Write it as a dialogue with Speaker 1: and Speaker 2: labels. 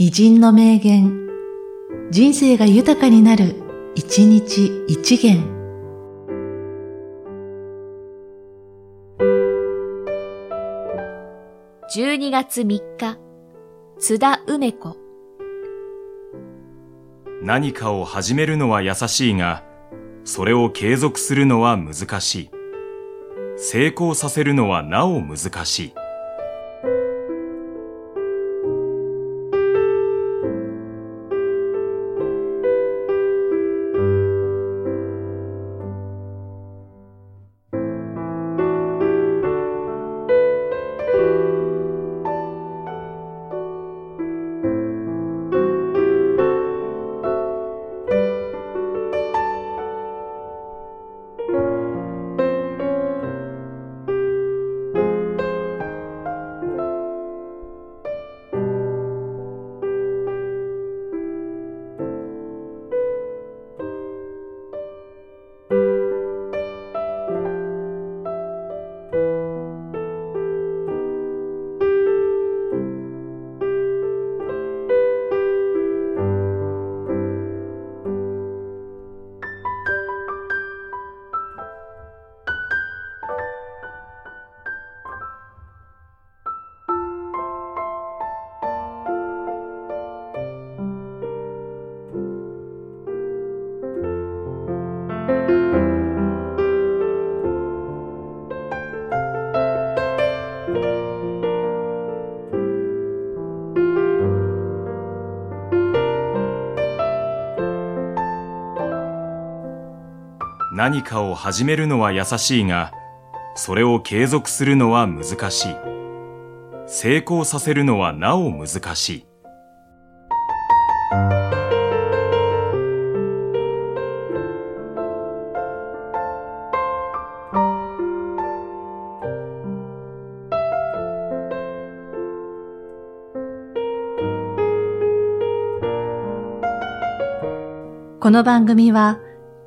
Speaker 1: 偉人の名言、人生が豊かになる、一日一元。
Speaker 2: 12月3日、津田梅子。
Speaker 3: 何かを始めるのは優しいが、それを継続するのは難しい。成功させるのはなお難しい。何かを始めるのは優しいが、それを継続するのは難しい。成功させるのはなお難しい。
Speaker 1: この番組は、